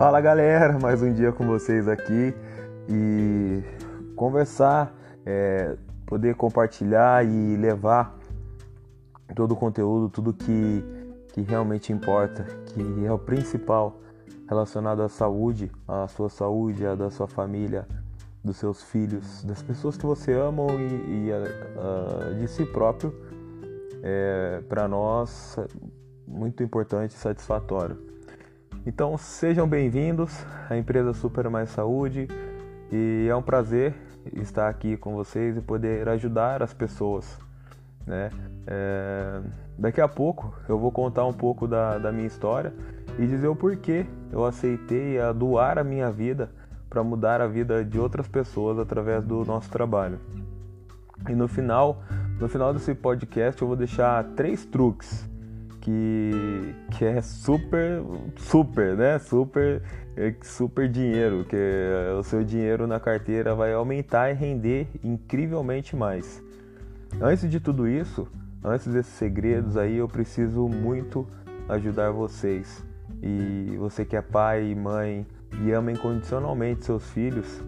Fala galera, mais um dia com vocês aqui e conversar, é, poder compartilhar e levar todo o conteúdo, tudo que, que realmente importa, que é o principal relacionado à saúde, à sua saúde, à da sua família, dos seus filhos, das pessoas que você ama e, e a, a, de si próprio, é, para nós muito importante e satisfatório. Então sejam bem-vindos à empresa Super Mais Saúde e é um prazer estar aqui com vocês e poder ajudar as pessoas. Né? É... Daqui a pouco eu vou contar um pouco da, da minha história e dizer o porquê eu aceitei a doar a minha vida para mudar a vida de outras pessoas através do nosso trabalho. E no final, no final desse podcast eu vou deixar três truques que, que é super, super, né? Super, é super dinheiro, que o seu dinheiro na carteira vai aumentar e render incrivelmente mais. Antes de tudo isso, antes desses segredos aí, eu preciso muito ajudar vocês. E você que é pai e mãe e ama incondicionalmente seus filhos,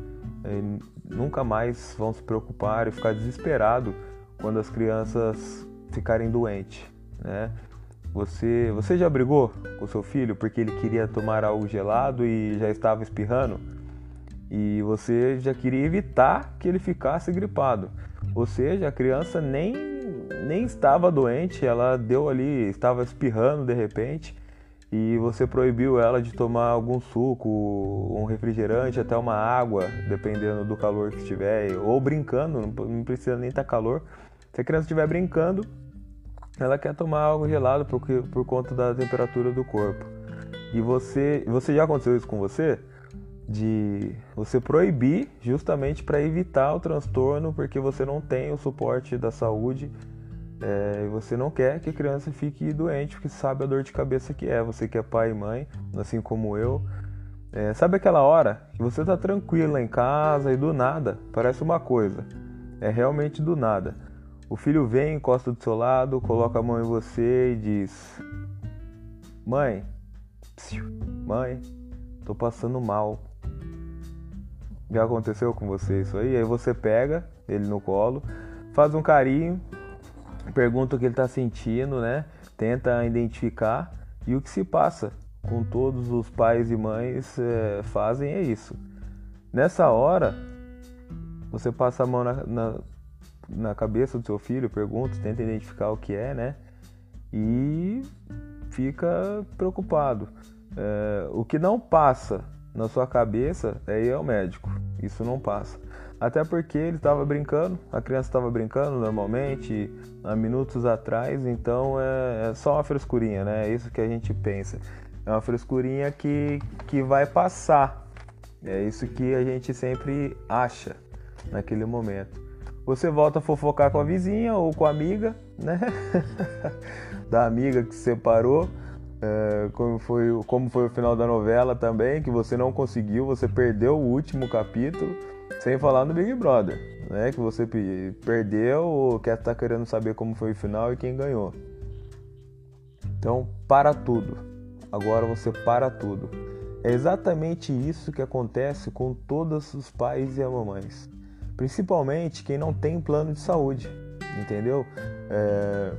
eh, nunca mais vão se preocupar e ficar desesperado quando as crianças ficarem doentes, né? Você, você já brigou com seu filho porque ele queria tomar algo gelado e já estava espirrando? E você já queria evitar que ele ficasse gripado. Ou seja, a criança nem, nem estava doente, ela deu ali, estava espirrando de repente, e você proibiu ela de tomar algum suco, um refrigerante, até uma água, dependendo do calor que estiver, ou brincando, não precisa nem estar calor. Se a criança estiver brincando, ela quer tomar algo gelado por, por conta da temperatura do corpo. E você, você já aconteceu isso com você? De você proibir justamente para evitar o transtorno, porque você não tem o suporte da saúde é, e você não quer que a criança fique doente, porque sabe a dor de cabeça que é. Você que é pai e mãe, assim como eu. É, sabe aquela hora que você tá tranquilo em casa e do nada parece uma coisa? É realmente do nada. O filho vem, encosta do seu lado, coloca a mão em você e diz: Mãe, mãe, tô passando mal. Já aconteceu com você isso aí? Aí você pega ele no colo, faz um carinho, pergunta o que ele tá sentindo, né? Tenta identificar e o que se passa com todos os pais e mães é, fazem é isso. Nessa hora, você passa a mão na, na, na cabeça do seu filho, pergunta, tenta identificar o que é, né? E fica preocupado. É, o que não passa na sua cabeça é ir ao médico. Isso não passa. Até porque ele estava brincando, a criança estava brincando normalmente há minutos atrás, então é, é, só uma frescurinha, né? É isso que a gente pensa. É uma frescurinha que, que vai passar. É isso que a gente sempre acha naquele momento. Você volta a fofocar com a vizinha ou com a amiga, né? da amiga que se separou. É, como, foi, como foi o final da novela também, que você não conseguiu, você perdeu o último capítulo, sem falar no Big Brother, né? Que você perdeu ou quer estar tá querendo saber como foi o final e quem ganhou. Então, para tudo. Agora você para tudo. É exatamente isso que acontece com todos os pais e as mamães principalmente quem não tem plano de saúde, entendeu? É...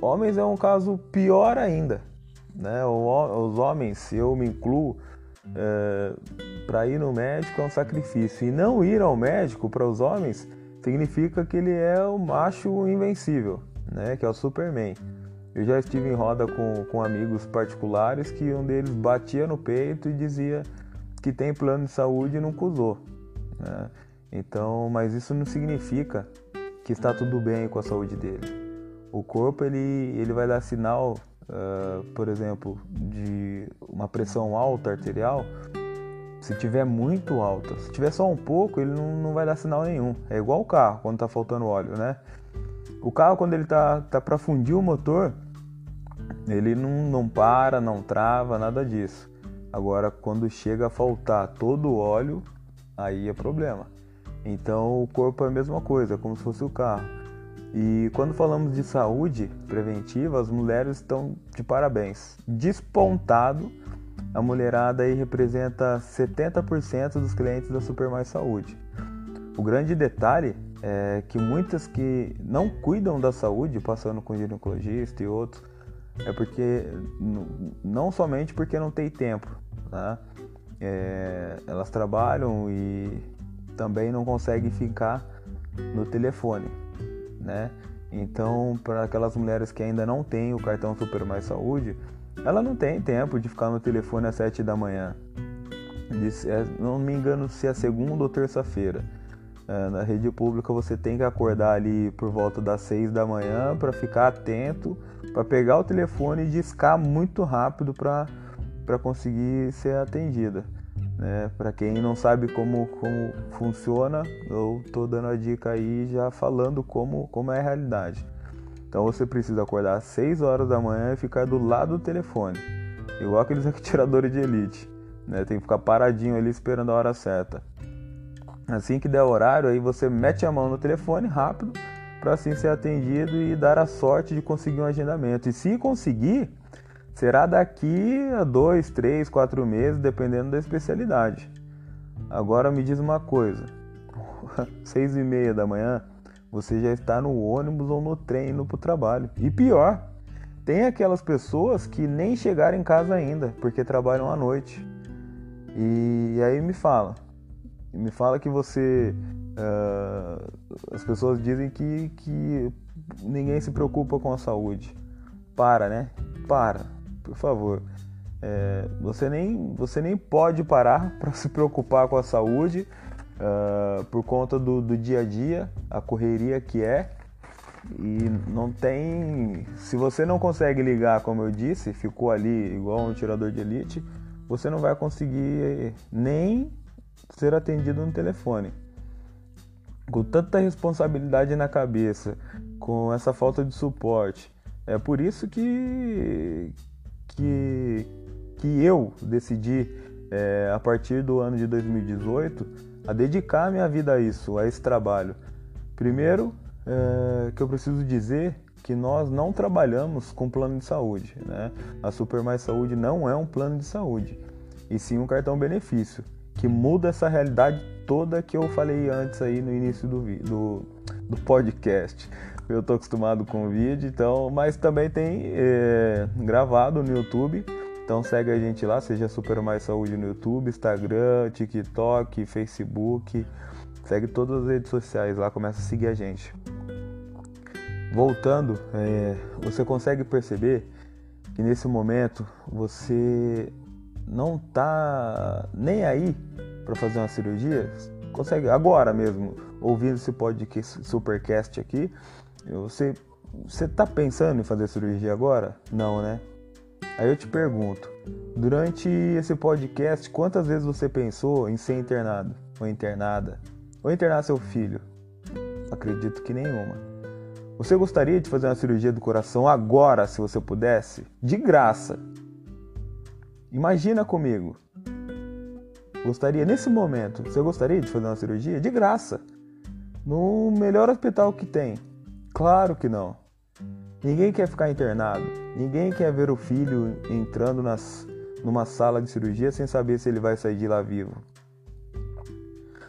Homens é um caso pior ainda, né? Os homens, eu me incluo, é... para ir no médico é um sacrifício e não ir ao médico para os homens significa que ele é o macho invencível, né? Que é o Superman. Eu já estive em roda com, com amigos particulares que um deles batia no peito e dizia que tem plano de saúde e nunca usou. Né? Então, mas isso não significa que está tudo bem com a saúde dele. O corpo ele, ele vai dar sinal, uh, por exemplo, de uma pressão alta arterial. Se tiver muito alta, se tiver só um pouco, ele não, não vai dar sinal nenhum. É igual o carro quando está faltando óleo, né? O carro quando ele tá, tá para fundir o motor, ele não, não para, não trava, nada disso. Agora, quando chega a faltar todo o óleo, aí é problema. Então o corpo é a mesma coisa, como se fosse o carro. E quando falamos de saúde preventiva, as mulheres estão de parabéns. Despontado a mulherada aí representa 70% dos clientes da Super Mais Saúde. O grande detalhe é que muitas que não cuidam da saúde, passando com ginecologista e outros, é porque não somente porque não tem tempo, tá? É, elas trabalham e também não conseguem ficar no telefone, né? Então, para aquelas mulheres que ainda não têm o cartão Super Mais Saúde, ela não tem tempo de ficar no telefone às 7 da manhã. É, não me engano se é segunda ou terça-feira. É, na rede pública você tem que acordar ali por volta das 6 da manhã para ficar atento, para pegar o telefone e discar muito rápido para conseguir ser atendida. Né? Para quem não sabe como, como funciona, eu estou dando a dica aí já falando como, como é a realidade. Então você precisa acordar às 6 horas da manhã e ficar do lado do telefone, igual aqueles atiradores de elite. Né? Tem que ficar paradinho ali esperando a hora certa. Assim que der horário, aí você mete a mão no telefone rápido para assim ser atendido e dar a sorte de conseguir um agendamento. E se conseguir, será daqui a dois, três, quatro meses, dependendo da especialidade. Agora me diz uma coisa: seis e meia da manhã, você já está no ônibus ou no trem indo para o trabalho. E pior, tem aquelas pessoas que nem chegaram em casa ainda, porque trabalham à noite. E aí me fala, me fala que você. Uh, as pessoas dizem que, que ninguém se preocupa com a saúde. Para, né? Para, por favor. É, você, nem, você nem pode parar para se preocupar com a saúde uh, por conta do, do dia a dia, a correria que é. E não tem. Se você não consegue ligar, como eu disse, ficou ali igual um tirador de elite, você não vai conseguir nem ser atendido no telefone. Com tanta responsabilidade na cabeça, com essa falta de suporte. É por isso que, que, que eu decidi, é, a partir do ano de 2018, a dedicar minha vida a isso, a esse trabalho. Primeiro, é, que eu preciso dizer que nós não trabalhamos com plano de saúde. Né? A Super Mais Saúde não é um plano de saúde, e sim um cartão benefício que muda essa realidade toda que eu falei antes aí no início do, do, do podcast. Eu tô acostumado com vídeo, então, mas também tem é, gravado no YouTube. Então segue a gente lá, seja Super Mais Saúde no YouTube, Instagram, TikTok, Facebook. Segue todas as redes sociais lá, começa a seguir a gente. Voltando, é, você consegue perceber que nesse momento você não tá nem aí para fazer uma cirurgia, consegue agora mesmo, ouvindo esse podcast supercast aqui, você você tá pensando em fazer cirurgia agora? Não, né? Aí eu te pergunto, durante esse podcast, quantas vezes você pensou em ser internado ou internada ou internar seu filho? Acredito que nenhuma. Você gostaria de fazer uma cirurgia do coração agora, se você pudesse? De graça. Imagina comigo. Gostaria nesse momento, você gostaria de fazer uma cirurgia de graça? No melhor hospital que tem? Claro que não. Ninguém quer ficar internado. Ninguém quer ver o filho entrando nas, numa sala de cirurgia sem saber se ele vai sair de lá vivo.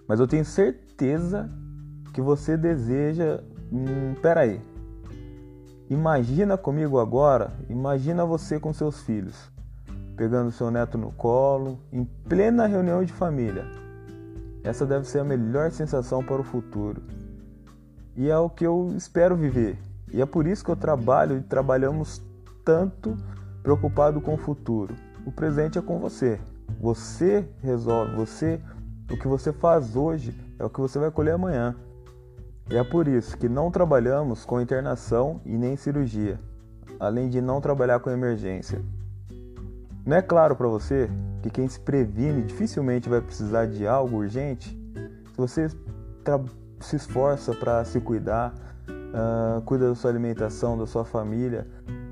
Mas eu tenho certeza que você deseja. Hum, peraí. Imagina comigo agora. Imagina você com seus filhos pegando seu neto no colo, em plena reunião de família. Essa deve ser a melhor sensação para o futuro. E é o que eu espero viver. E é por isso que eu trabalho e trabalhamos tanto preocupado com o futuro. O presente é com você. Você resolve, você o que você faz hoje é o que você vai colher amanhã. E é por isso que não trabalhamos com internação e nem cirurgia, além de não trabalhar com emergência. Não é claro para você que quem se previne dificilmente vai precisar de algo urgente? Se você se esforça para se cuidar, uh, cuida da sua alimentação, da sua família,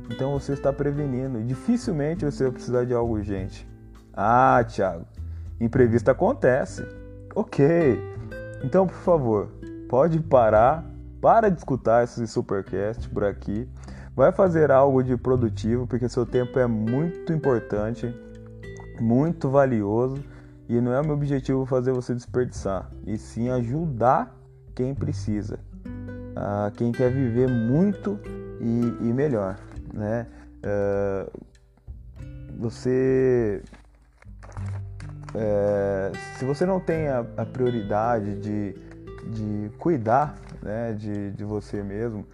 então você está prevenindo. Dificilmente você vai precisar de algo urgente. Ah, Thiago, imprevisto acontece. Ok. Então, por favor, pode parar, para de escutar esse supercast por aqui Vai fazer algo de produtivo, porque seu tempo é muito importante. muito valioso e não é o meu objetivo fazer você desperdiçar, e sim ajudar quem precisa, a quem quer viver muito e, e melhor, né? Uh, você é, se você não tem a, a prioridade de, de cuidar né, de, de você mesmo,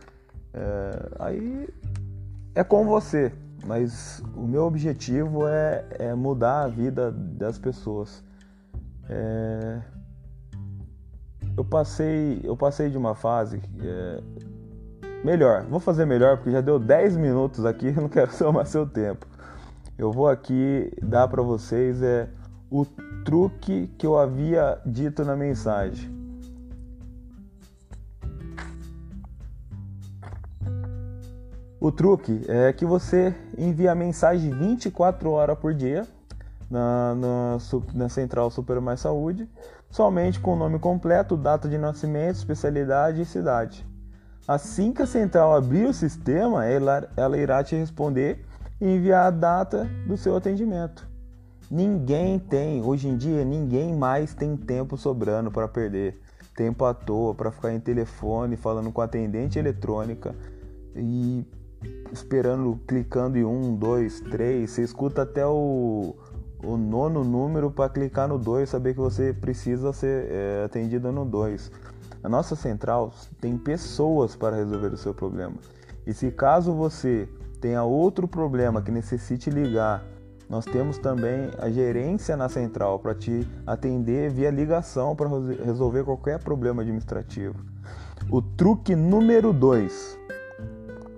é, aí é com você. Mas o meu objetivo é, é mudar a vida das pessoas. É, eu passei eu passei de uma fase é, melhor vou fazer melhor porque já deu 10 minutos aqui não quero somar seu tempo eu vou aqui dar para vocês é o truque que eu havia dito na mensagem. O truque é que você envia a mensagem 24 horas por dia na, na, na Central Super Mais Saúde, somente com o nome completo, data de nascimento, especialidade e cidade. Assim que a central abrir o sistema, ela, ela irá te responder e enviar a data do seu atendimento. Ninguém tem, hoje em dia, ninguém mais tem tempo sobrando para perder. Tempo à toa para ficar em telefone falando com atendente eletrônica e esperando, clicando em um, dois, três. Você escuta até o, o nono número para clicar no dois, saber que você precisa ser é, atendido no dois. A nossa central tem pessoas para resolver o seu problema. E se caso você tenha outro problema que necessite ligar nós temos também a gerência na central para te atender via ligação para resolver qualquer problema administrativo. O truque número 2.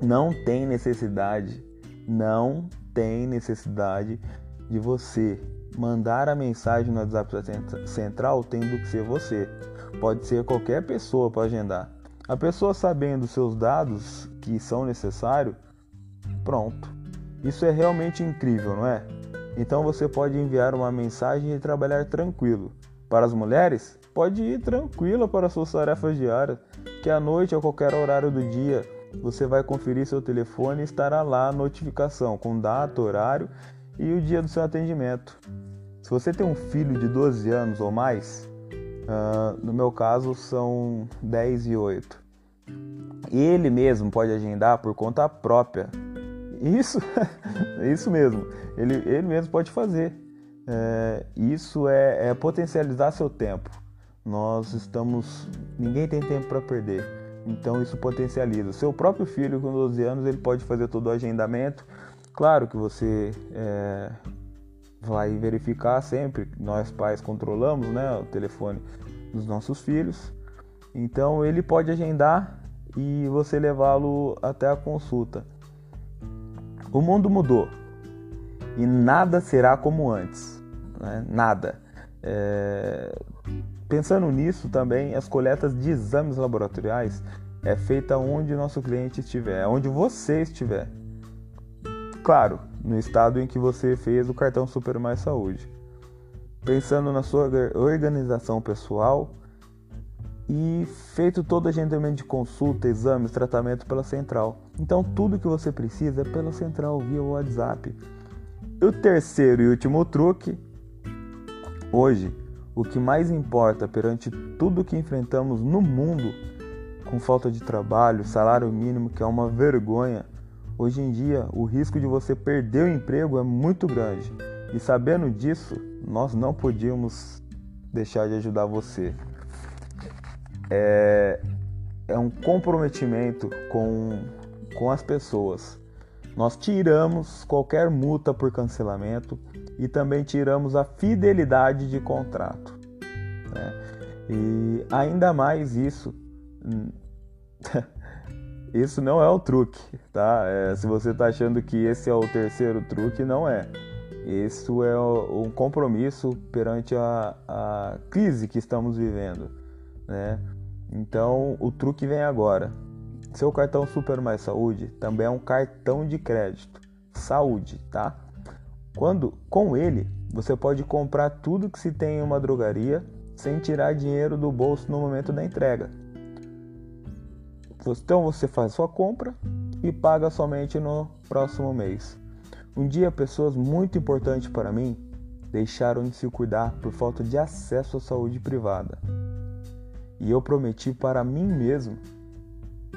Não tem necessidade, não tem necessidade de você mandar a mensagem no WhatsApp central tendo que ser você. Pode ser qualquer pessoa para agendar. A pessoa sabendo seus dados que são necessários, pronto. Isso é realmente incrível, não é? Então você pode enviar uma mensagem e trabalhar tranquilo. Para as mulheres, pode ir tranquila para suas tarefas diárias, que à noite ou qualquer horário do dia você vai conferir seu telefone e estará lá a notificação com data, horário e o dia do seu atendimento. Se você tem um filho de 12 anos ou mais, uh, no meu caso são 10 e 8, ele mesmo pode agendar por conta própria isso, isso mesmo. Ele, ele mesmo pode fazer. É, isso é, é potencializar seu tempo. Nós estamos. Ninguém tem tempo para perder. Então isso potencializa. Seu próprio filho com 12 anos ele pode fazer todo o agendamento. Claro que você é, vai verificar sempre. Nós pais controlamos, né, o telefone dos nossos filhos. Então ele pode agendar e você levá-lo até a consulta. O mundo mudou e nada será como antes. Né? Nada. É... Pensando nisso também, as coletas de exames laboratoriais é feita onde nosso cliente estiver, onde você estiver. Claro, no estado em que você fez o cartão Super Mais Saúde. Pensando na sua organização pessoal, e feito todo o agendamento de consulta, exames, tratamento pela central. Então tudo que você precisa é pela central via WhatsApp. E o terceiro e último truque, hoje, o que mais importa perante tudo que enfrentamos no mundo, com falta de trabalho, salário mínimo, que é uma vergonha, hoje em dia o risco de você perder o emprego é muito grande. E sabendo disso, nós não podíamos deixar de ajudar você é, é um comprometimento com, com as pessoas. Nós tiramos qualquer multa por cancelamento e também tiramos a fidelidade de contrato. Né? E ainda mais isso, isso não é o truque, tá? É, se você está achando que esse é o terceiro truque, não é. Isso é um compromisso perante a, a crise que estamos vivendo, né? Então o truque vem agora. Seu cartão Super Mais Saúde também é um cartão de crédito. Saúde, tá? Quando com ele você pode comprar tudo que se tem em uma drogaria sem tirar dinheiro do bolso no momento da entrega. Então você faz sua compra e paga somente no próximo mês. Um dia pessoas muito importantes para mim deixaram de se cuidar por falta de acesso à saúde privada. E eu prometi para mim mesmo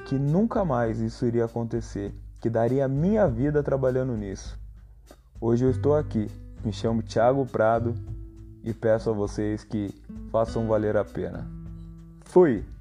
que nunca mais isso iria acontecer, que daria a minha vida trabalhando nisso. Hoje eu estou aqui, me chamo Thiago Prado e peço a vocês que façam valer a pena. Fui!